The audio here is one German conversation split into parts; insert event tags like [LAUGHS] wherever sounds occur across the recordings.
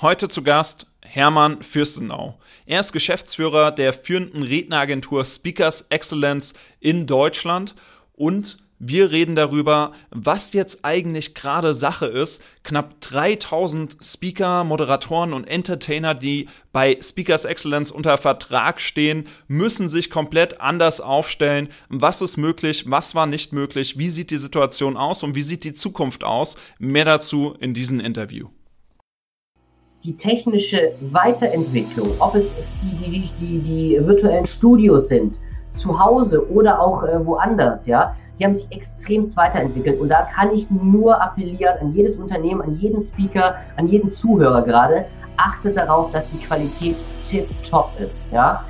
Heute zu Gast Hermann Fürstenau. Er ist Geschäftsführer der führenden Redneragentur Speakers Excellence in Deutschland und wir reden darüber, was jetzt eigentlich gerade Sache ist. Knapp 3000 Speaker, Moderatoren und Entertainer, die bei Speakers Excellence unter Vertrag stehen, müssen sich komplett anders aufstellen. Was ist möglich? Was war nicht möglich? Wie sieht die Situation aus und wie sieht die Zukunft aus? Mehr dazu in diesem Interview die technische Weiterentwicklung, ob es die, die, die, die virtuellen Studios sind, zu Hause oder auch äh, woanders, ja, die haben sich extremst weiterentwickelt. Und da kann ich nur appellieren an jedes Unternehmen, an jeden Speaker, an jeden Zuhörer gerade, achtet darauf, dass die Qualität tip-top ist, ja.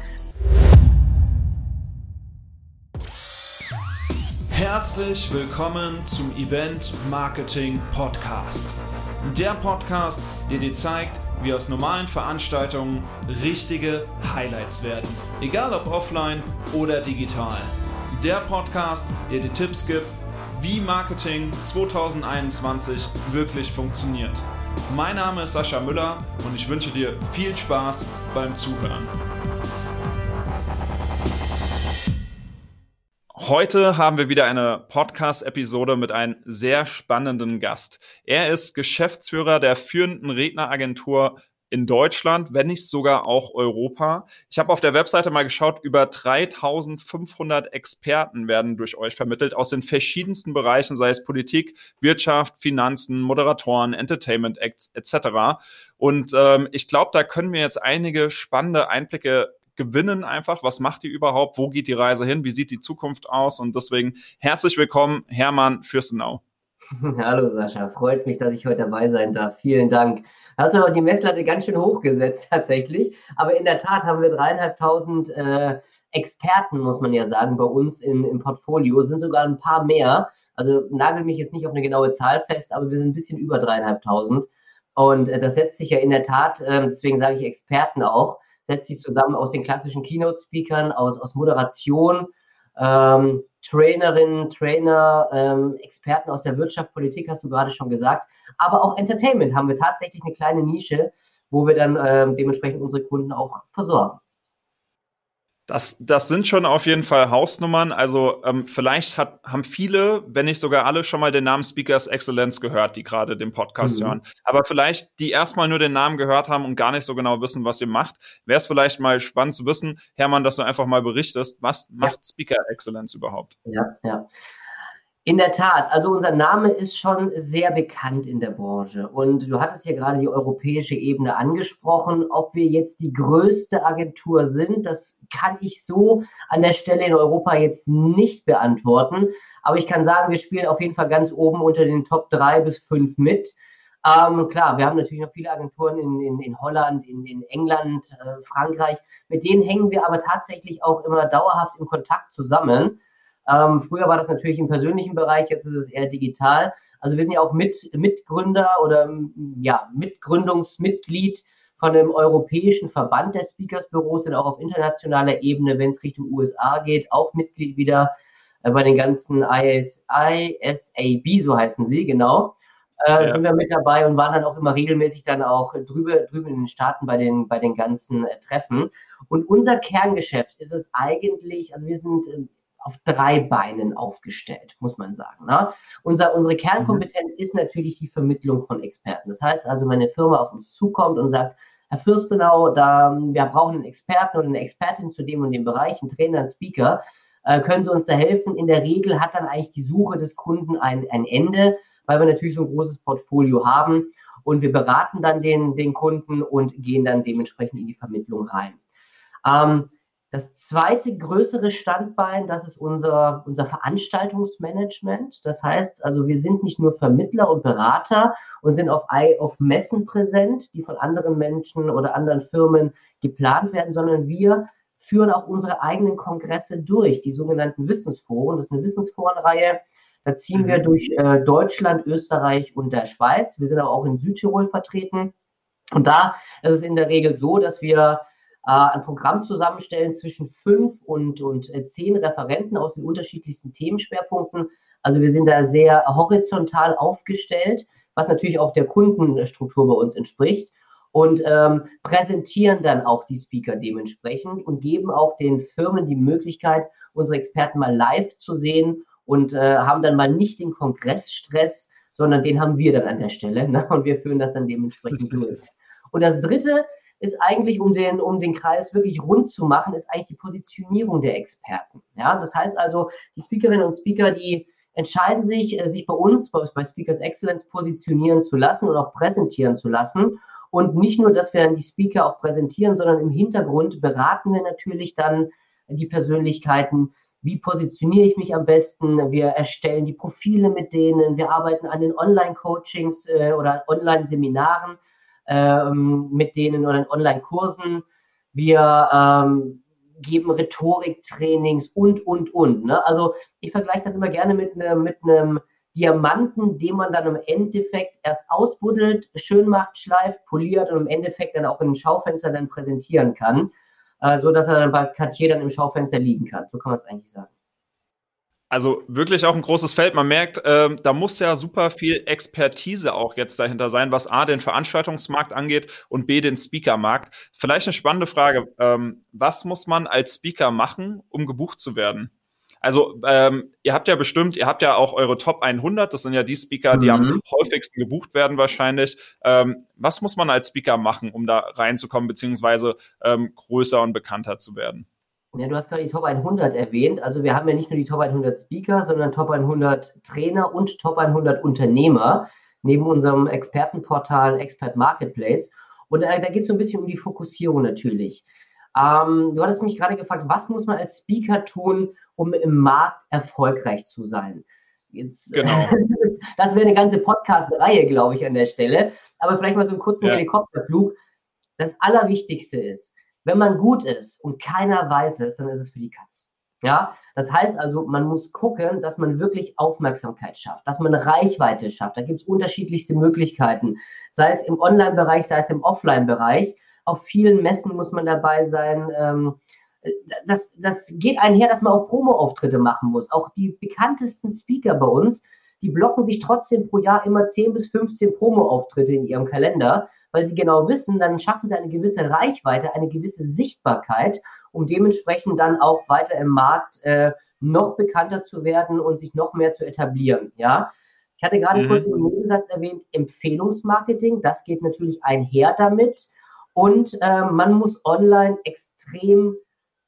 Herzlich willkommen zum Event Marketing Podcast. Der Podcast, der dir zeigt, wie aus normalen Veranstaltungen richtige Highlights werden. Egal ob offline oder digital. Der Podcast, der dir Tipps gibt, wie Marketing 2021 wirklich funktioniert. Mein Name ist Sascha Müller und ich wünsche dir viel Spaß beim Zuhören. Heute haben wir wieder eine Podcast-Episode mit einem sehr spannenden Gast. Er ist Geschäftsführer der führenden Redneragentur in Deutschland, wenn nicht sogar auch Europa. Ich habe auf der Webseite mal geschaut, über 3500 Experten werden durch euch vermittelt aus den verschiedensten Bereichen, sei es Politik, Wirtschaft, Finanzen, Moderatoren, Entertainment Acts etc. Und ähm, ich glaube, da können wir jetzt einige spannende Einblicke gewinnen einfach. Was macht ihr überhaupt? Wo geht die Reise hin? Wie sieht die Zukunft aus? Und deswegen herzlich willkommen, Hermann Fürstenau. [LAUGHS] Hallo Sascha, freut mich, dass ich heute dabei sein darf. Vielen Dank. Hast du auch die Messlatte ganz schön hochgesetzt [LAUGHS] tatsächlich. Aber in der Tat haben wir dreieinhalbtausend äh, Experten, muss man ja sagen, bei uns im, im Portfolio. Sind sogar ein paar mehr. Also nagel mich jetzt nicht auf eine genaue Zahl fest, aber wir sind ein bisschen über dreieinhalbtausend. Und äh, das setzt sich ja in der Tat, äh, deswegen sage ich Experten auch, setzt sich zusammen aus den klassischen Keynote-Speakern, aus, aus Moderation, ähm, Trainerinnen, Trainer, ähm, Experten aus der Wirtschaft, Politik, hast du gerade schon gesagt, aber auch Entertainment haben wir tatsächlich eine kleine Nische, wo wir dann ähm, dementsprechend unsere Kunden auch versorgen. Das, das sind schon auf jeden Fall Hausnummern. Also ähm, vielleicht hat, haben viele, wenn nicht sogar alle, schon mal den Namen Speakers Excellence gehört, die gerade den Podcast mhm. hören. Aber vielleicht die erstmal nur den Namen gehört haben und gar nicht so genau wissen, was ihr macht. Wäre es vielleicht mal spannend zu wissen, Hermann, dass du einfach mal berichtest, was ja. macht Speaker Excellence überhaupt? Ja, ja. In der Tat, also unser Name ist schon sehr bekannt in der Branche. Und du hattest ja gerade die europäische Ebene angesprochen. Ob wir jetzt die größte Agentur sind, das kann ich so an der Stelle in Europa jetzt nicht beantworten. Aber ich kann sagen, wir spielen auf jeden Fall ganz oben unter den Top 3 bis 5 mit. Ähm, klar, wir haben natürlich noch viele Agenturen in, in, in Holland, in, in England, äh, Frankreich. Mit denen hängen wir aber tatsächlich auch immer dauerhaft im Kontakt zusammen. Ähm, früher war das natürlich im persönlichen Bereich, jetzt ist es eher digital. Also wir sind ja auch mit, Mitgründer oder ja, Mitgründungsmitglied von dem Europäischen Verband der Speakersbüros, sind auch auf internationaler Ebene, wenn es Richtung USA geht, auch Mitglied wieder äh, bei den ganzen IS, ISAB, so heißen sie, genau. Äh, ja. sind wir mit dabei und waren dann auch immer regelmäßig dann auch drüber, drüben in den Staaten bei den, bei den ganzen äh, Treffen. Und unser Kerngeschäft ist es eigentlich, also wir sind äh, auf drei Beinen aufgestellt, muss man sagen. Ne? Unser, unsere Kernkompetenz mhm. ist natürlich die Vermittlung von Experten. Das heißt also, wenn eine Firma auf uns zukommt und sagt, Herr Fürstenau, da, wir brauchen einen Experten oder eine Expertin zu dem und dem Bereich, einen Trainer, einen Speaker, äh, können Sie uns da helfen? In der Regel hat dann eigentlich die Suche des Kunden ein, ein Ende, weil wir natürlich so ein großes Portfolio haben und wir beraten dann den, den Kunden und gehen dann dementsprechend in die Vermittlung rein. Ähm, das zweite größere Standbein, das ist unser, unser Veranstaltungsmanagement. Das heißt, also wir sind nicht nur Vermittler und Berater und sind auf, auf Messen präsent, die von anderen Menschen oder anderen Firmen geplant werden, sondern wir führen auch unsere eigenen Kongresse durch, die sogenannten Wissensforen. Das ist eine Wissensforenreihe. Da ziehen wir mhm. durch äh, Deutschland, Österreich und der Schweiz. Wir sind aber auch in Südtirol vertreten. Und da ist es in der Regel so, dass wir ein Programm zusammenstellen zwischen fünf und, und äh, zehn Referenten aus den unterschiedlichsten Themenschwerpunkten. Also wir sind da sehr horizontal aufgestellt, was natürlich auch der Kundenstruktur bei uns entspricht. und ähm, präsentieren dann auch die Speaker dementsprechend und geben auch den Firmen die Möglichkeit, unsere Experten mal live zu sehen und äh, haben dann mal nicht den Kongressstress, sondern den haben wir dann an der Stelle ne? und wir führen das dann dementsprechend durch. Und das Dritte ist eigentlich, um den, um den Kreis wirklich rund zu machen, ist eigentlich die Positionierung der Experten. Ja, das heißt also, die Speakerinnen und Speaker, die entscheiden sich, äh, sich bei uns, bei, Speakers Excellence positionieren zu lassen und auch präsentieren zu lassen. Und nicht nur, dass wir dann die Speaker auch präsentieren, sondern im Hintergrund beraten wir natürlich dann die Persönlichkeiten, wie positioniere ich mich am besten. Wir erstellen die Profile mit denen, wir arbeiten an den Online-Coachings äh, oder Online-Seminaren ähm, mit denen oder in Online-Kursen. Wir ähm, geben Rhetoriktrainings und, und, und. Ne? Also ich vergleiche das immer gerne mit, ne, mit einem Diamanten, den man dann im Endeffekt erst ausbuddelt, schön macht, schleift, poliert und im Endeffekt dann auch in Schaufenster dann präsentieren kann, äh, so dass er dann bei Cartier dann im Schaufenster liegen kann. So kann man es eigentlich sagen. Also wirklich auch ein großes Feld. Man merkt, äh, da muss ja super viel Expertise auch jetzt dahinter sein, was A, den Veranstaltungsmarkt angeht und B, den Speakermarkt. Vielleicht eine spannende Frage. Ähm, was muss man als Speaker machen, um gebucht zu werden? Also ähm, ihr habt ja bestimmt, ihr habt ja auch eure Top 100, das sind ja die Speaker, die mhm. am häufigsten gebucht werden wahrscheinlich. Ähm, was muss man als Speaker machen, um da reinzukommen, beziehungsweise ähm, größer und bekannter zu werden? Ja, du hast gerade die Top 100 erwähnt. Also wir haben ja nicht nur die Top 100 Speaker, sondern Top 100 Trainer und Top 100 Unternehmer neben unserem Expertenportal Expert Marketplace. Und äh, da geht es so ein bisschen um die Fokussierung natürlich. Ähm, du hattest mich gerade gefragt, was muss man als Speaker tun, um im Markt erfolgreich zu sein? Jetzt, genau. [LAUGHS] das wäre eine ganze Podcast-Reihe, glaube ich, an der Stelle. Aber vielleicht mal so einen kurzen ja. Helikopterflug. Das Allerwichtigste ist, wenn man gut ist und keiner weiß es, dann ist es für die Katz. Ja, das heißt also, man muss gucken, dass man wirklich Aufmerksamkeit schafft, dass man Reichweite schafft. Da gibt es unterschiedlichste Möglichkeiten, sei es im Online-Bereich, sei es im Offline-Bereich. Auf vielen Messen muss man dabei sein. Ähm, das, das geht einher, dass man auch Promo-Auftritte machen muss. Auch die bekanntesten Speaker bei uns, die blocken sich trotzdem pro Jahr immer 10 bis 15 Promo-Auftritte in ihrem Kalender, weil sie genau wissen, dann schaffen sie eine gewisse Reichweite, eine gewisse Sichtbarkeit, um dementsprechend dann auch weiter im Markt äh, noch bekannter zu werden und sich noch mehr zu etablieren. Ja, ich hatte gerade mhm. kurz im Nebensatz erwähnt, Empfehlungsmarketing, das geht natürlich einher damit. Und äh, man muss online extrem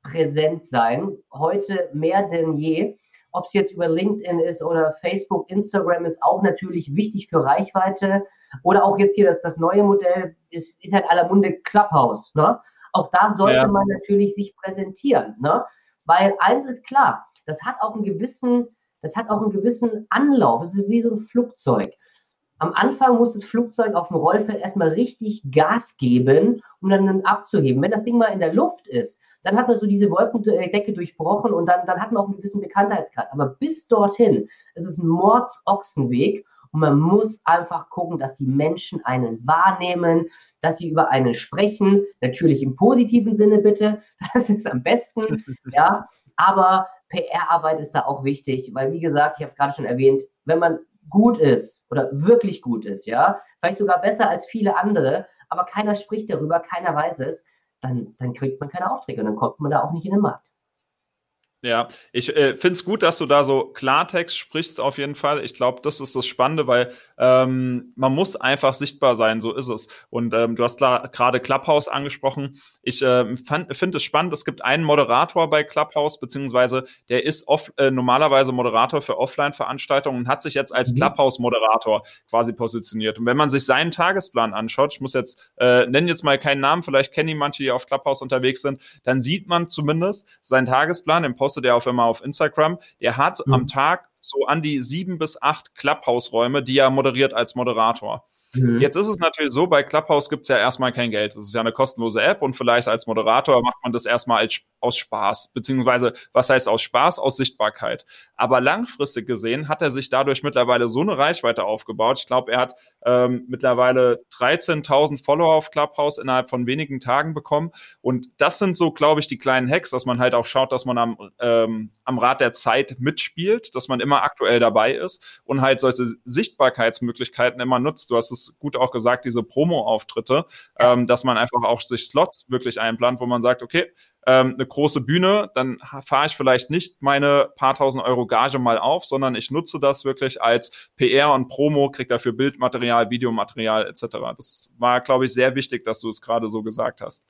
präsent sein, heute mehr denn je. Ob es jetzt über LinkedIn ist oder Facebook, Instagram ist auch natürlich wichtig für Reichweite. Oder auch jetzt hier das, das neue Modell ist, ist halt aller Munde Clubhouse. Ne? Auch da sollte ja. man natürlich sich präsentieren. Ne? Weil eins ist klar, das hat auch einen gewissen, das hat auch einen gewissen Anlauf. Es ist wie so ein Flugzeug. Am Anfang muss das Flugzeug auf dem Rollfeld erstmal richtig Gas geben, um dann abzuheben. Wenn das Ding mal in der Luft ist, dann hat man so diese Wolkendecke durchbrochen und dann, dann hat man auch einen gewissen Bekanntheitsgrad. Aber bis dorthin ist es ein Mordsochsenweg und man muss einfach gucken, dass die Menschen einen wahrnehmen, dass sie über einen sprechen. Natürlich im positiven Sinne bitte. [LAUGHS] Das ist am besten. [LAUGHS] ja, aber PR-Arbeit ist da auch wichtig, weil wie gesagt, ich habe es gerade schon erwähnt, wenn man gut ist oder wirklich gut ist, ja, vielleicht sogar besser als viele andere, aber keiner spricht darüber, keiner weiß es, dann, dann kriegt man keine Aufträge und dann kommt man da auch nicht in den Markt. Ja, ich äh, finde es gut, dass du da so Klartext sprichst auf jeden Fall. Ich glaube, das ist das Spannende, weil ähm, man muss einfach sichtbar sein, so ist es. Und ähm, du hast gerade Clubhouse angesprochen. Ich äh, finde es spannend, es gibt einen Moderator bei Clubhouse, beziehungsweise der ist off, äh, normalerweise Moderator für Offline-Veranstaltungen und hat sich jetzt als mhm. Clubhouse-Moderator quasi positioniert. Und wenn man sich seinen Tagesplan anschaut, ich muss jetzt, äh, nennen jetzt mal keinen Namen, vielleicht kennen ihn manche, die auf Clubhouse unterwegs sind, dann sieht man zumindest seinen Tagesplan im Post postet er auch immer auf Instagram. Der hat mhm. am Tag so an die sieben bis acht Clubhouse-Räume, die er moderiert als Moderator. Mhm. Jetzt ist es natürlich so, bei Clubhouse gibt es ja erstmal kein Geld. Das ist ja eine kostenlose App und vielleicht als Moderator macht man das erstmal als aus Spaß, beziehungsweise was heißt aus Spaß, aus Sichtbarkeit. Aber langfristig gesehen hat er sich dadurch mittlerweile so eine Reichweite aufgebaut. Ich glaube, er hat ähm, mittlerweile 13.000 Follower auf Clubhouse innerhalb von wenigen Tagen bekommen. Und das sind so, glaube ich, die kleinen Hacks, dass man halt auch schaut, dass man am, ähm, am Rad der Zeit mitspielt, dass man immer aktuell dabei ist und halt solche Sichtbarkeitsmöglichkeiten immer nutzt. Du hast es gut auch gesagt, diese Promo-Auftritte, ja. ähm, dass man einfach auch sich Slots wirklich einplant, wo man sagt, okay, ähm, eine große Bühne, dann fahre ich vielleicht nicht meine paar tausend Euro Gage mal auf, sondern ich nutze das wirklich als PR und Promo, kriege dafür Bildmaterial, Videomaterial etc. Das war, glaube ich, sehr wichtig, dass du es gerade so gesagt hast.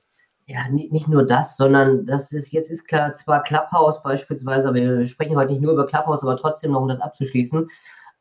Ja, nicht nur das, sondern das ist jetzt ist klar zwar Clubhouse beispielsweise, aber wir sprechen heute nicht nur über Clubhouse, aber trotzdem noch, um das abzuschließen,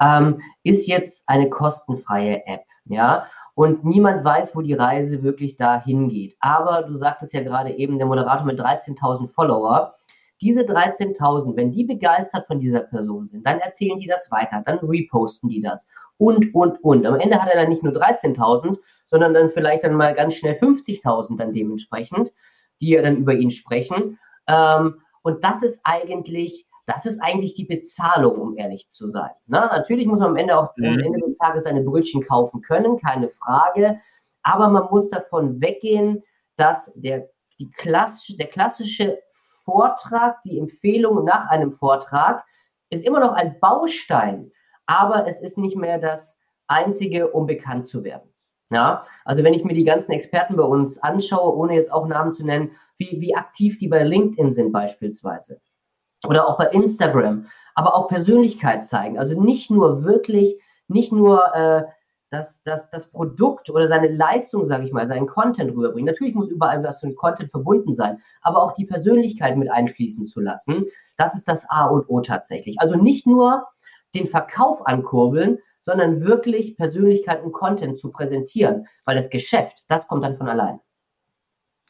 ähm, ist jetzt eine kostenfreie App, ja und niemand weiß, wo die Reise wirklich dahin geht. Aber du sagtest ja gerade eben, der Moderator mit 13.000 Follower, diese 13.000, wenn die begeistert von dieser Person sind, dann erzählen die das weiter, dann reposten die das und, und, und. Am Ende hat er dann nicht nur 13.000, sondern dann vielleicht dann mal ganz schnell 50.000 dann dementsprechend, die ja dann über ihn sprechen. Ähm, und das ist eigentlich das ist eigentlich die Bezahlung, um ehrlich zu sein. Na, natürlich muss man am Ende auch mhm. am Ende des Tages seine Brötchen kaufen können, keine Frage. Aber man muss davon weggehen, dass der, die klassische, der klassische Vortrag, die Empfehlung nach einem Vortrag, ist immer noch ein Baustein, aber es ist nicht mehr das einzige, um bekannt zu werden. Ja, also wenn ich mir die ganzen Experten bei uns anschaue, ohne jetzt auch Namen zu nennen, wie, wie aktiv die bei LinkedIn sind beispielsweise, oder auch bei Instagram, aber auch Persönlichkeit zeigen. Also nicht nur wirklich, nicht nur äh, das, das, das Produkt oder seine Leistung, sage ich mal, seinen Content rüberbringen. Natürlich muss überall was mit Content verbunden sein, aber auch die Persönlichkeit mit einfließen zu lassen, das ist das A und O tatsächlich. Also nicht nur den Verkauf ankurbeln, sondern wirklich Persönlichkeit und Content zu präsentieren, weil das Geschäft, das kommt dann von allein.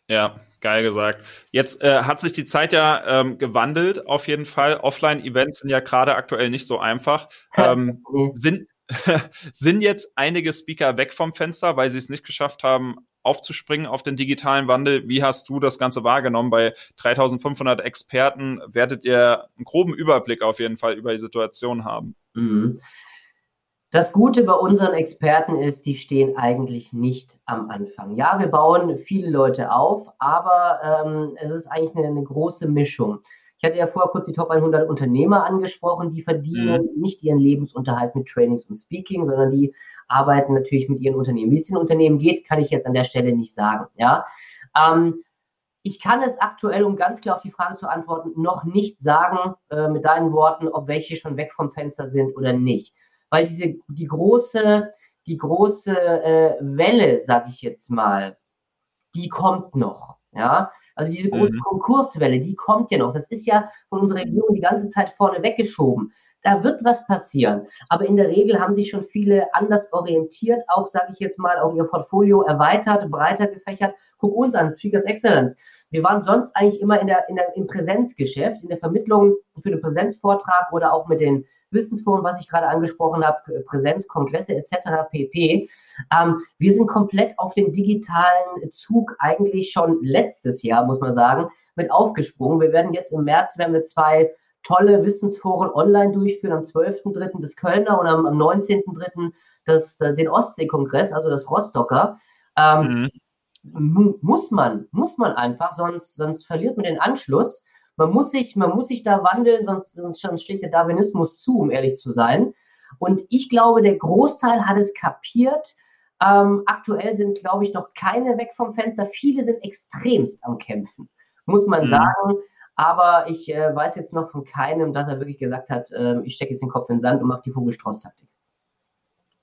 Ja, geil gesagt. Jetzt äh, hat sich die Zeit ja ähm, gewandelt, auf jeden Fall. Offline-Events sind ja gerade aktuell nicht so einfach. [LAUGHS] Ähm, sind, [LAUGHS] sind jetzt einige Speaker weg vom Fenster, weil sie es nicht geschafft haben, aufzuspringen auf den digitalen Wandel. Wie hast du das Ganze wahrgenommen? Bei 3500 Experten werdet ihr einen groben Überblick auf jeden Fall über die Situation haben. Mhm. Das Gute bei unseren Experten ist, die stehen eigentlich nicht am Anfang. Ja, wir bauen viele Leute auf, aber ähm, es ist eigentlich eine, eine, große Mischung. Ich hatte ja vorher kurz die Top 100 Unternehmer angesprochen, die verdienen mhm. nicht ihren Lebensunterhalt mit Trainings und Speaking, sondern die arbeiten natürlich mit ihren Unternehmen. Wie es den Unternehmen geht, kann ich jetzt an der Stelle nicht sagen. Ja, ähm, ich kann es aktuell, um ganz klar auf die Frage zu antworten, noch nicht sagen äh, mit deinen Worten, ob welche schon weg vom Fenster sind oder nicht weil diese, die große, die große äh, Welle, sag ich jetzt mal, die kommt noch. Ja, also diese große mhm. Konkurswelle, die kommt ja noch. Das ist ja von unserer Regierung die ganze Zeit vorne weggeschoben. Da wird was passieren. Aber in der Regel haben sich schon viele anders orientiert, auch, sage ich jetzt mal, auch ihr Portfolio erweitert, breiter gefächert. Guck uns an, Speakers Excellence. Wir waren sonst eigentlich immer in der, in der, im Präsenzgeschäft, in der Vermittlung für den Präsenzvortrag oder auch mit den Wissensforum, was ich gerade angesprochen habe, Präsenz, Kongresse etc. pp. Ähm, wir sind komplett auf den digitalen Zug eigentlich schon letztes Jahr, muss man sagen, mit aufgesprungen. Wir werden jetzt im März, werden wir zwei tolle Wissensforen online durchführen, am 12.3. das Kölner und am, am 19.3. Das, den Ostsee-Kongress, also das Rostocker. Ähm, mhm. Muss man, muss man einfach, sonst, sonst verliert man den Anschluss. Man muss sich, man muss sich da wandeln, sonst, sonst, sonst schlägt der Darwinismus zu, um ehrlich zu sein. Und ich glaube, der Großteil hat es kapiert. Ähm, aktuell sind, glaube ich, noch keine weg vom Fenster. Viele sind extremst am Kämpfen, muss man mhm. sagen. Aber ich äh, weiß jetzt noch von keinem, dass er wirklich gesagt hat, äh, ich stecke jetzt den Kopf in den Sand und mache die Vogelstrauß-Taktik.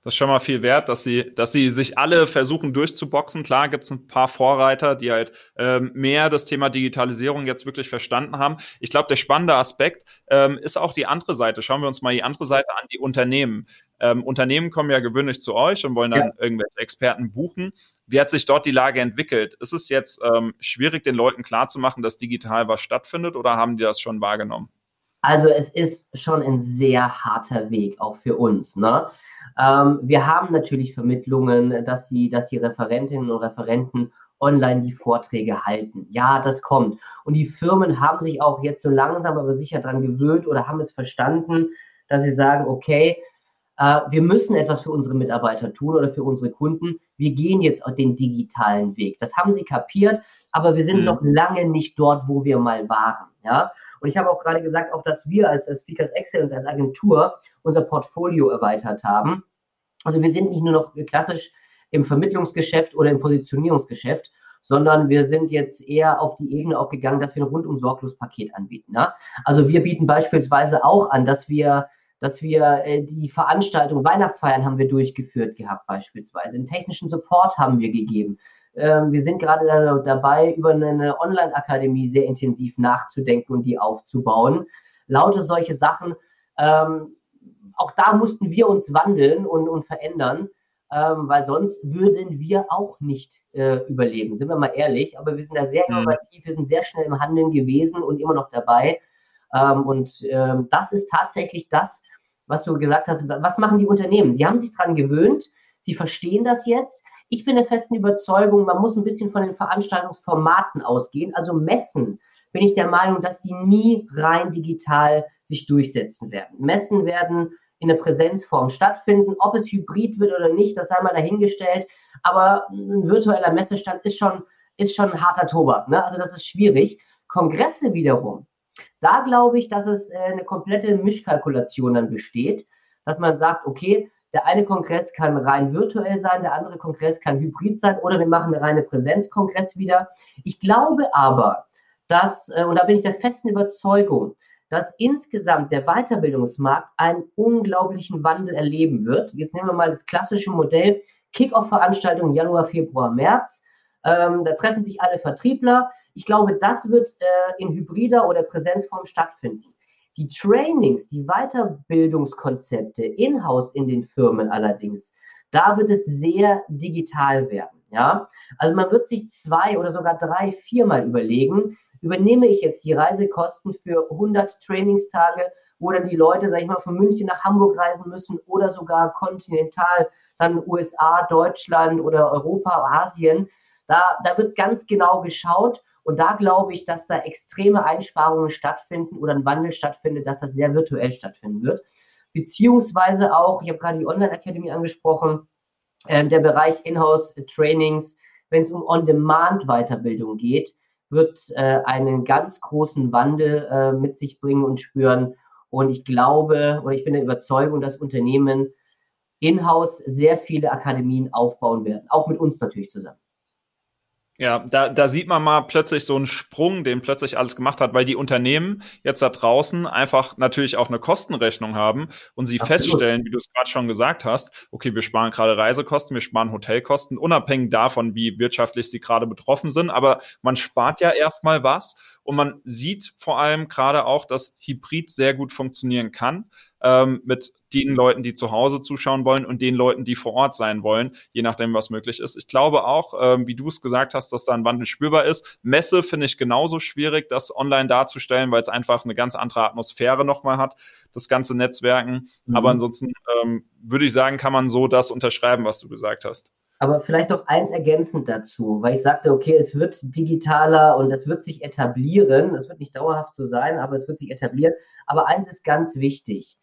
Das ist schon mal viel wert, dass sie, dass sie sich alle versuchen durchzuboxen. Klar gibt es ein paar Vorreiter, die halt ähm, mehr das Thema Digitalisierung jetzt wirklich verstanden haben. Ich glaube, der spannende Aspekt ähm, ist auch die andere Seite. Schauen wir uns mal die andere Seite an, die Unternehmen. Ähm, Unternehmen kommen ja gewöhnlich zu euch und wollen dann ja. irgendwelche Experten buchen. Wie hat sich dort die Lage entwickelt? Ist es jetzt ähm, schwierig, den Leuten klarzumachen, dass digital was stattfindet oder haben die das schon wahrgenommen? Also es ist schon ein sehr harter Weg, auch für uns. Ne? Ähm, wir haben natürlich Vermittlungen, dass die, dass die Referentinnen und Referenten online die Vorträge halten. Ja, das kommt. Und die Firmen haben sich auch jetzt so langsam aber sicher daran gewöhnt oder haben es verstanden, dass sie sagen, okay, äh, wir müssen etwas für unsere Mitarbeiter tun oder für unsere Kunden. Wir gehen jetzt auf den digitalen Weg. Das haben sie kapiert, aber wir sind mhm. noch lange nicht dort, wo wir mal waren. Ja? Und ich habe auch gerade gesagt, auch dass wir als, Speakers Excellence, als Agentur unser Portfolio erweitert haben. Also wir sind nicht nur noch klassisch im Vermittlungsgeschäft oder im Positionierungsgeschäft, sondern wir sind jetzt eher auf die Ebene auch gegangen, dass wir ein rundum sorglos Paket anbieten. Ja? Also wir bieten beispielsweise auch an, dass wir dass wir äh, die Veranstaltung, Weihnachtsfeiern haben wir durchgeführt gehabt beispielsweise, den technischen Support haben wir gegeben. Ähm, wir sind gerade da, dabei, über eine Online-Akademie sehr intensiv nachzudenken und die aufzubauen. Lauter solche Sachen. Ähm, auch da mussten wir uns wandeln und, und verändern ähm, weil sonst würden wir auch nicht äh, überleben, sind wir mal ehrlich. Aber wir sind da sehr mhm. innovativ, wir sind sehr schnell im Handeln gewesen und immer noch dabei. Ähm, und ähm, das ist tatsächlich das, was du gesagt hast. Was machen die Unternehmen? Sie haben sich daran gewöhnt, sie verstehen das jetzt. Ich bin der festen Überzeugung, man muss ein bisschen von den Veranstaltungsformaten ausgehen. Also Messen bin ich der Meinung, dass die nie rein digital sich durchsetzen werden. Messen werden in der Präsenzform stattfinden. Ob es hybrid wird oder nicht, das sei mal dahingestellt. Aber ein virtueller Messestand ist schon, ist schon ein harter Tobak. Ne? Also das ist schwierig. Kongresse wiederum, da glaube ich, dass es äh, eine komplette Mischkalkulation dann besteht, dass man sagt, okay, der eine Kongress kann rein virtuell sein, der andere Kongress kann hybrid sein oder wir machen eine reine Präsenzkongress wieder. Ich glaube aber, dass, äh, und da bin ich der festen Überzeugung, dass insgesamt der Weiterbildungsmarkt einen unglaublichen Wandel erleben wird. Jetzt nehmen wir mal das klassische Modell Kick-Off-Veranstaltung Januar, Februar, März. Ähm, da treffen sich alle Vertriebler. Ich glaube, das wird äh, in hybrider oder Präsenzform stattfinden. Die Trainings, die Weiterbildungskonzepte in-house in den Firmen allerdings, da wird es sehr digital werden. Ja, also man wird sich zwei oder sogar drei, viermal überlegen, übernehme ich jetzt die Reisekosten für 100 Trainingstage, wo dann die Leute, sag ich mal, von München nach Hamburg reisen müssen oder sogar kontinental, dann USA, Deutschland oder Europa, Asien. Da, da wird ganz genau geschaut und da glaube ich, dass da extreme Einsparungen stattfinden oder ein Wandel stattfindet, dass das sehr virtuell stattfinden wird. Beziehungsweise auch, ich habe gerade die Online-Akademie angesprochen, äh, der Bereich Inhouse-Trainings, wenn es um On-Demand-Weiterbildung geht, wird äh, einen ganz großen Wandel äh, mit sich bringen und spüren. Und ich glaube oder ich bin der Überzeugung, dass Unternehmen in-house sehr viele Akademien aufbauen werden, auch mit uns natürlich zusammen. Ja, da, da sieht man mal plötzlich so einen Sprung, den plötzlich alles gemacht hat, weil die Unternehmen jetzt da draußen einfach natürlich auch eine Kostenrechnung haben und sie Absolut. feststellen, wie du es gerade schon gesagt hast, okay, wir sparen gerade Reisekosten, wir sparen Hotelkosten, unabhängig davon, wie wirtschaftlich sie gerade betroffen sind, aber man spart ja erstmal was und man sieht vor allem gerade auch, dass Hybrid sehr gut funktionieren kann ähm, mit den Leuten, die zu Hause zuschauen wollen und den Leuten, die vor Ort sein wollen, je nachdem, was möglich ist. Ich glaube auch, ähm, wie du es gesagt hast, dass da ein Wandel spürbar ist. Messe finde ich genauso schwierig, das online darzustellen, weil es einfach eine ganz andere Atmosphäre nochmal hat, das ganze Netzwerken. Mhm. Aber ansonsten ähm, würde ich sagen, kann man so das unterschreiben, was du gesagt hast. Aber vielleicht noch eins ergänzend dazu, weil ich sagte, okay, es wird digitaler und es wird sich etablieren. Es wird nicht dauerhaft so sein, aber es wird sich etablieren. Aber eins ist ganz wichtig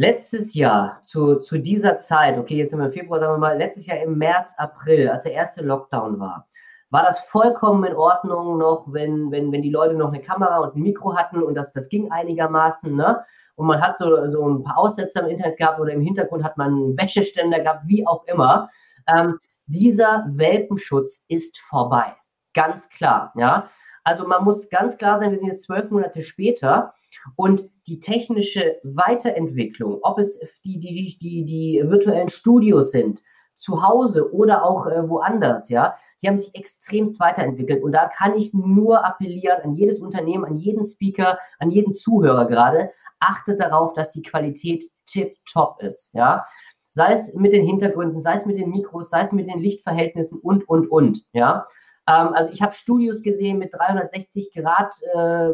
letztes Jahr zu, zu dieser Zeit, okay, jetzt sind wir im Februar, sagen wir mal, letztes Jahr im März, April, als der erste Lockdown war, war das vollkommen in Ordnung noch, wenn, wenn, wenn die Leute noch eine Kamera und ein Mikro hatten und das, das ging einigermaßen, ne? Und man hat so, so ein paar Aussetzer im Internet gehabt oder im Hintergrund hat man einen Wäscheständer gehabt, wie auch immer. Ähm, dieser Welpenschutz ist vorbei. Ganz klar, ja. Also man muss ganz klar sein, wir sind jetzt zwölf Monate später und die technische Weiterentwicklung, ob es die, die, die, die virtuellen Studios sind, zu Hause oder auch äh, woanders, ja, die haben sich extremst weiterentwickelt. Und da kann ich nur appellieren an jedes Unternehmen, an jeden Speaker, an jeden Zuhörer gerade, achtet darauf, dass die Qualität tip-top ist, ja. Sei es mit den Hintergründen, sei es mit den Mikros, sei es mit den Lichtverhältnissen und, und, und, ja. Ähm, also ich habe Studios gesehen mit 360 Grad äh,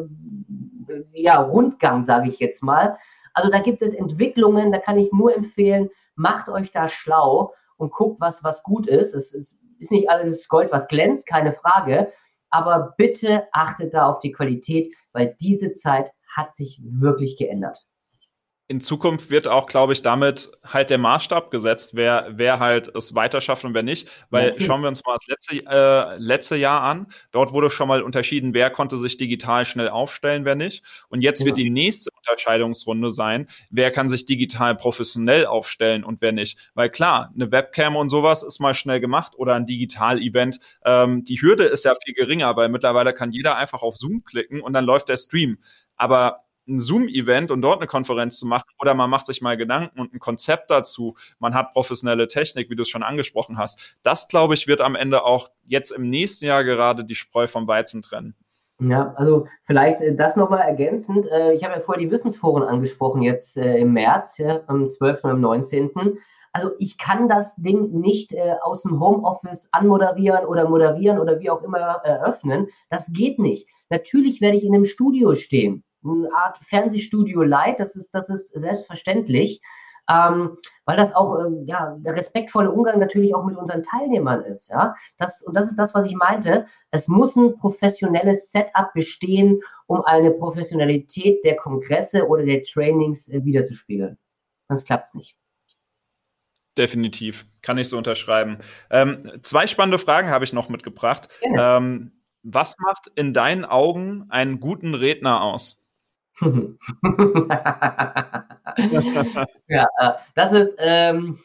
ja, Rundgang, sage ich jetzt mal. Also da gibt es Entwicklungen, da kann ich nur empfehlen, macht euch da schlau und guckt, was, was gut ist. Es, es ist nicht alles Gold, was glänzt, keine Frage. Aber bitte achtet da auf die Qualität, weil diese Zeit hat sich wirklich geändert in Zukunft wird auch, glaube ich, damit halt der Maßstab gesetzt, wer, wer halt es weiter schafft und wer nicht. Weil Natürlich. schauen wir uns mal das letzte, äh, letzte Jahr an. Dort wurde schon mal unterschieden, wer konnte sich digital schnell aufstellen, wer nicht. Und jetzt ja. wird die nächste Unterscheidungsrunde sein, wer kann sich digital professionell aufstellen und wer nicht. Weil klar, eine Webcam und sowas ist mal schnell gemacht oder ein Digital-Event. Ähm, die Hürde ist ja viel geringer, weil mittlerweile kann jeder einfach auf Zoom klicken und dann läuft der Stream. Aber ein Zoom-Event und dort eine Konferenz zu machen oder man macht sich mal Gedanken und ein Konzept dazu, man hat professionelle Technik, wie du es schon angesprochen hast. Das, glaube ich, wird am Ende auch jetzt im nächsten Jahr gerade die Spreu vom Weizen trennen. Ja, also vielleicht äh, das nochmal ergänzend. Äh, ich habe ja vorher die Wissensforen angesprochen, jetzt äh, im März, ja, am 12. und am 19. Also ich kann das Ding nicht aus dem Homeoffice anmoderieren oder moderieren oder wie auch immer eröffnen. Das geht nicht. Natürlich werde ich in einem Studio stehen eine Art Fernsehstudio Light, das ist, das ist selbstverständlich, ähm, weil das auch ähm, ja, der respektvolle Umgang natürlich auch mit unseren Teilnehmern ist. Ja? Das, und das ist das, was ich meinte. Es muss ein professionelles Setup bestehen, um eine Professionalität der Kongresse oder der Trainings äh, wiederzuspiegeln. Sonst klappt es nicht. Definitiv, kann ich so unterschreiben. Ähm, zwei spannende Fragen habe ich noch mitgebracht. Ähm, was macht in deinen Augen einen guten Redner aus? [LAUGHS] ja, äh, das ist ähm,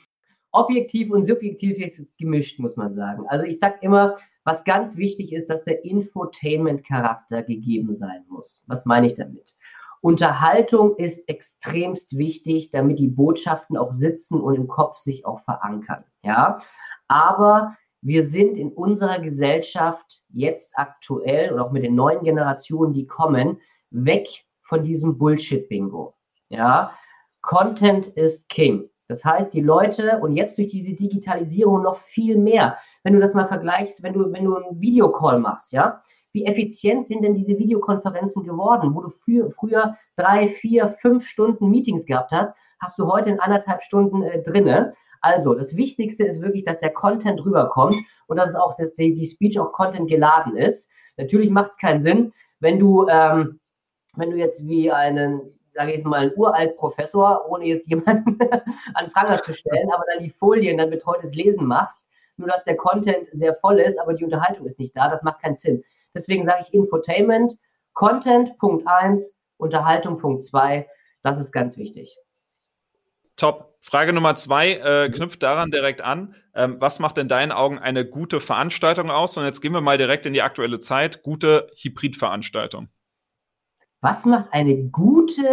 objektiv und subjektiv gemischt, muss man sagen. Also ich sage immer, was ganz wichtig ist, dass der Infotainment-Charakter gegeben sein muss. Was meine ich damit? Unterhaltung ist extremst wichtig, damit die Botschaften auch sitzen und im Kopf sich auch verankern. Ja, aber wir sind in unserer Gesellschaft jetzt aktuell und auch mit den neuen Generationen, die kommen, weg von diesem Bullshit-Bingo. Ja, Content ist King. Das heißt, die Leute und jetzt durch diese Digitalisierung noch viel mehr. Wenn du das mal vergleichst, wenn du, wenn du einen Videocall machst, ja, wie effizient sind denn diese Videokonferenzen geworden, wo du für, früher drei, vier, fünf Stunden Meetings gehabt hast, hast du heute in anderthalb Stunden äh, drinne. Also, das Wichtigste ist wirklich, dass der Content rüberkommt und dass es auch dass die, die Speech auch Content geladen ist. Natürlich macht es keinen Sinn, wenn du ähm, wenn du jetzt wie einen, sage ich mal, einen uralt Professor, ohne jetzt jemanden [LAUGHS] an Pranger zu stellen, aber dann die Folien dann mit heutes Lesen machst, nur dass der Content sehr voll ist, aber die Unterhaltung ist nicht da, das macht keinen Sinn. Deswegen sage ich Infotainment, Content Punkt 1, Unterhaltung Punkt 2, das ist ganz wichtig. Top. Frage Nummer zwei äh, knüpft daran direkt an. Ähm, was macht in deinen Augen eine gute Veranstaltung aus? Und jetzt gehen wir mal direkt in die aktuelle Zeit. Gute Hybridveranstaltung. Was macht eine gute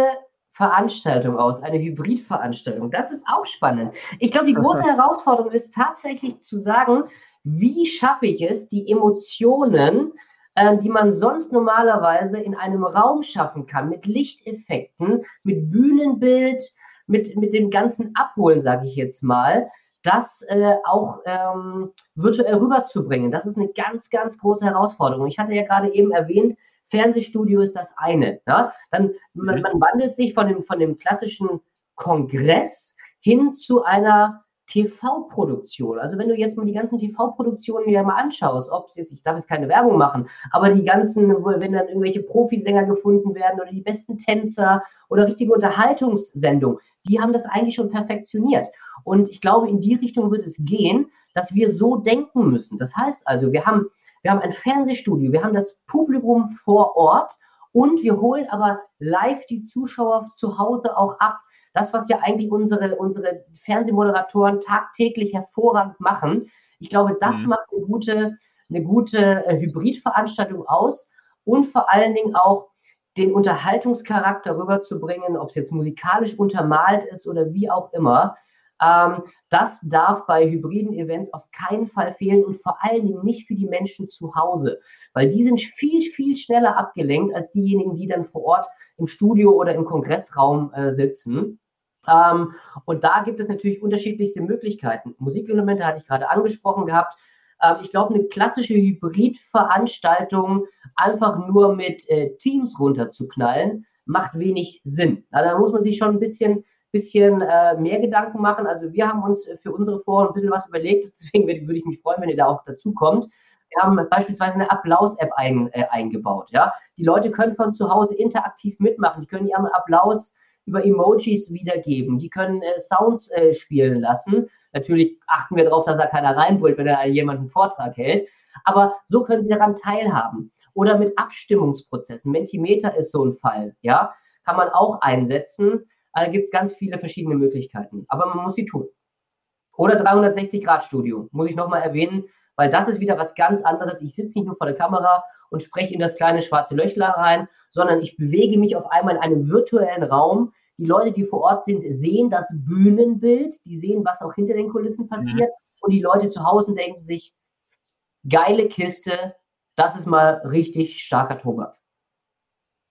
Veranstaltung aus, eine Hybridveranstaltung? Das ist auch spannend. Ich glaube, die [LAUGHS] große Herausforderung ist tatsächlich zu sagen, wie schaffe ich es, die Emotionen, äh, die man sonst normalerweise in einem Raum schaffen kann, mit Lichteffekten, mit Bühnenbild, mit, mit dem ganzen Abholen, sage ich jetzt mal, das äh, auch ähm, virtuell rüberzubringen. Das ist eine ganz, ganz große Herausforderung. Ich hatte ja gerade eben erwähnt, Fernsehstudio ist das eine. Ja? Dann man, mhm. man wandelt sich von dem, von dem klassischen Kongress hin zu einer TV-Produktion. Also wenn du jetzt mal die ganzen TV-Produktionen dir mal anschaust, ob es jetzt, ich darf jetzt keine Werbung machen, aber die ganzen, wenn dann irgendwelche Profisänger gefunden werden oder die besten Tänzer oder richtige Unterhaltungssendungen, die haben das eigentlich schon perfektioniert. Und ich glaube, in die Richtung wird es gehen, dass wir so denken müssen. Das heißt also, wir haben wir haben ein Fernsehstudio, wir haben das Publikum vor Ort und wir holen aber live die Zuschauer zu Hause auch ab. Das, was ja eigentlich unsere, unsere Fernsehmoderatoren tagtäglich hervorragend machen. Ich glaube, das mhm. macht eine gute, eine gute äh, Hybridveranstaltung aus und vor allen Dingen auch den Unterhaltungscharakter rüberzubringen, ob es jetzt musikalisch untermalt ist oder wie auch immer. Ähm, das darf bei hybriden Events auf keinen Fall fehlen und vor allen Dingen nicht für die Menschen zu Hause, weil die sind viel, viel schneller abgelenkt als diejenigen, die dann vor Ort im Studio oder im Kongressraum äh, sitzen. Ähm, und da gibt es natürlich unterschiedlichste Möglichkeiten. Musikelemente hatte ich gerade angesprochen gehabt. Ähm, ich glaube, eine klassische Hybridveranstaltung einfach nur mit äh, Teams runterzuknallen, macht wenig Sinn. Da muss man sich schon ein bisschen bisschen äh, mehr Gedanken machen. Also wir haben uns für unsere Foren ein bisschen was überlegt, [LAUGHS] deswegen würde ich mich freuen, wenn ihr da auch dazu kommt. Wir haben beispielsweise eine Applaus-App ein, äh, eingebaut. Ja? Die Leute können von zu Hause interaktiv mitmachen. Die können ihren Applaus über Emojis wiedergeben. Die können äh, Sounds äh, spielen lassen. Natürlich achten wir darauf, dass da keiner reinbrüllt, wenn da jemand einen Vortrag hält. Aber so können sie daran teilhaben. Oder mit Abstimmungsprozessen. Mentimeter ist so ein Fall. Ja? Kann man auch einsetzen. Da gibt es ganz viele verschiedene Möglichkeiten. Aber man muss sie tun. Oder 360-Grad-Studio, muss ich nochmal erwähnen weil das ist wieder was ganz anderes. Ich sitze nicht nur vor der Kamera und spreche in das kleine schwarze Löchler rein, sondern ich bewege mich auf einmal in einem virtuellen Raum. Die Leute, die vor Ort sind, sehen das Bühnenbild, die sehen, was auch hinter den Kulissen passiert. Mhm. Und die Leute zu Hause denken sich, geile Kiste, das ist mal richtig starker Tobak.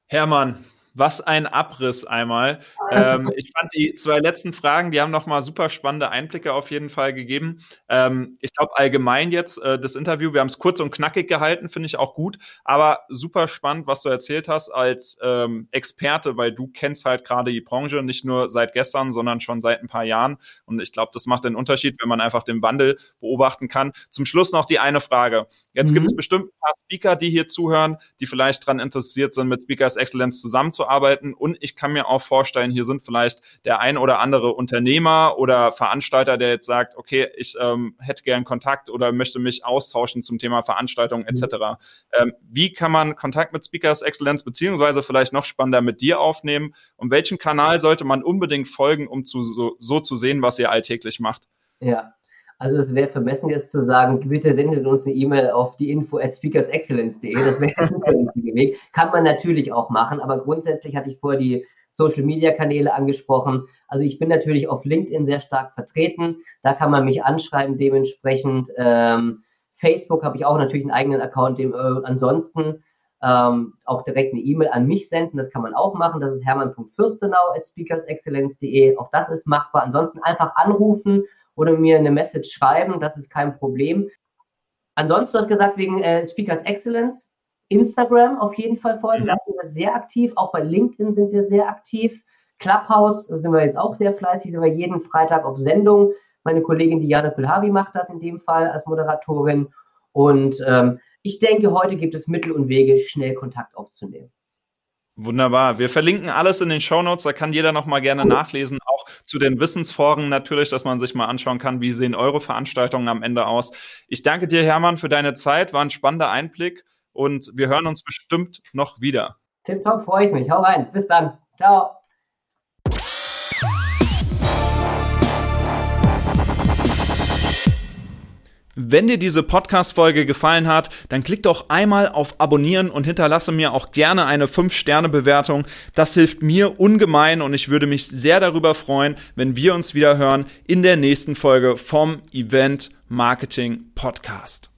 Hermann, was ein Abriss einmal. Ähm, [LAUGHS] ich fand die zwei letzten Fragen, die haben nochmal super spannende Einblicke auf jeden Fall gegeben. Ähm, ich glaube allgemein jetzt äh, das Interview, wir haben es kurz und knackig gehalten, finde ich auch gut, aber super spannend, was du erzählt hast als ähm, Experte, weil du kennst halt gerade die Branche nicht nur seit gestern, sondern schon seit ein paar Jahren. Und ich glaube, das macht den Unterschied, wenn man einfach den Wandel beobachten kann. Zum Schluss noch die eine Frage. Jetzt mhm. gibt es bestimmt ein paar Speaker, die hier zuhören, die vielleicht daran interessiert sind, mit Speakers Excellence zusammenzuarbeiten arbeiten. Und ich kann mir auch vorstellen, hier sind vielleicht der ein oder andere Unternehmer oder Veranstalter, der jetzt sagt, okay, ich ähm, hätte gern Kontakt oder möchte mich austauschen zum Thema Veranstaltung etc. Mhm. Ähm, wie kann man Kontakt mit Speakers Excellence beziehungsweise vielleicht noch spannender mit dir aufnehmen? Und welchen Kanal sollte man unbedingt folgen, um zu, so, so zu sehen, was ihr alltäglich macht? Ja, also es wäre vermessen jetzt zu sagen, bitte sendet uns eine E-Mail auf die info at speakersexcellence.de. Das wäre [LAUGHS] der Weg. Kann man natürlich auch machen, aber grundsätzlich hatte ich vorher die Social Media Kanäle angesprochen. Also ich bin natürlich auf LinkedIn sehr stark vertreten. Da kann man mich anschreiben dementsprechend. Ähm, Facebook habe ich auch natürlich einen eigenen Account. Dem, äh, ansonsten ähm, auch direkt eine E-Mail an mich senden. Das kann man auch machen. Das ist hermann.fürstenau at speakersexcellence.de. Auch das ist machbar. Ansonsten einfach anrufen oder mir eine Message schreiben, das ist kein Problem. Ansonsten, du hast gesagt, wegen äh, Speakers Excellence, Instagram auf jeden Fall folgen, da sind wir sehr aktiv, auch bei LinkedIn sind wir sehr aktiv. Clubhouse sind wir jetzt auch sehr fleißig, sind wir jeden Freitag auf Sendung. Meine Kollegin Diana Kulhavi macht das in dem Fall als Moderatorin. Und ähm, ich denke, heute gibt es Mittel und Wege, schnell Kontakt aufzunehmen. Wunderbar. Wir verlinken alles in den Show Notes. Da kann jeder noch mal gerne nachlesen. Auch zu den Wissensforen natürlich, dass man sich mal anschauen kann, wie sehen eure Veranstaltungen am Ende aus. Ich danke dir, Hermann, für deine Zeit. War ein spannender Einblick und wir hören uns bestimmt noch wieder. Tipptopp, freue ich mich. Hau rein. Bis dann. Ciao. Wenn dir diese Podcast-Folge gefallen hat, dann klick doch einmal auf Abonnieren und hinterlasse mir auch gerne eine 5-Sterne-Bewertung. Das hilft mir ungemein und ich würde mich sehr darüber freuen, wenn wir uns wieder hören in der nächsten Folge vom Event Marketing Podcast.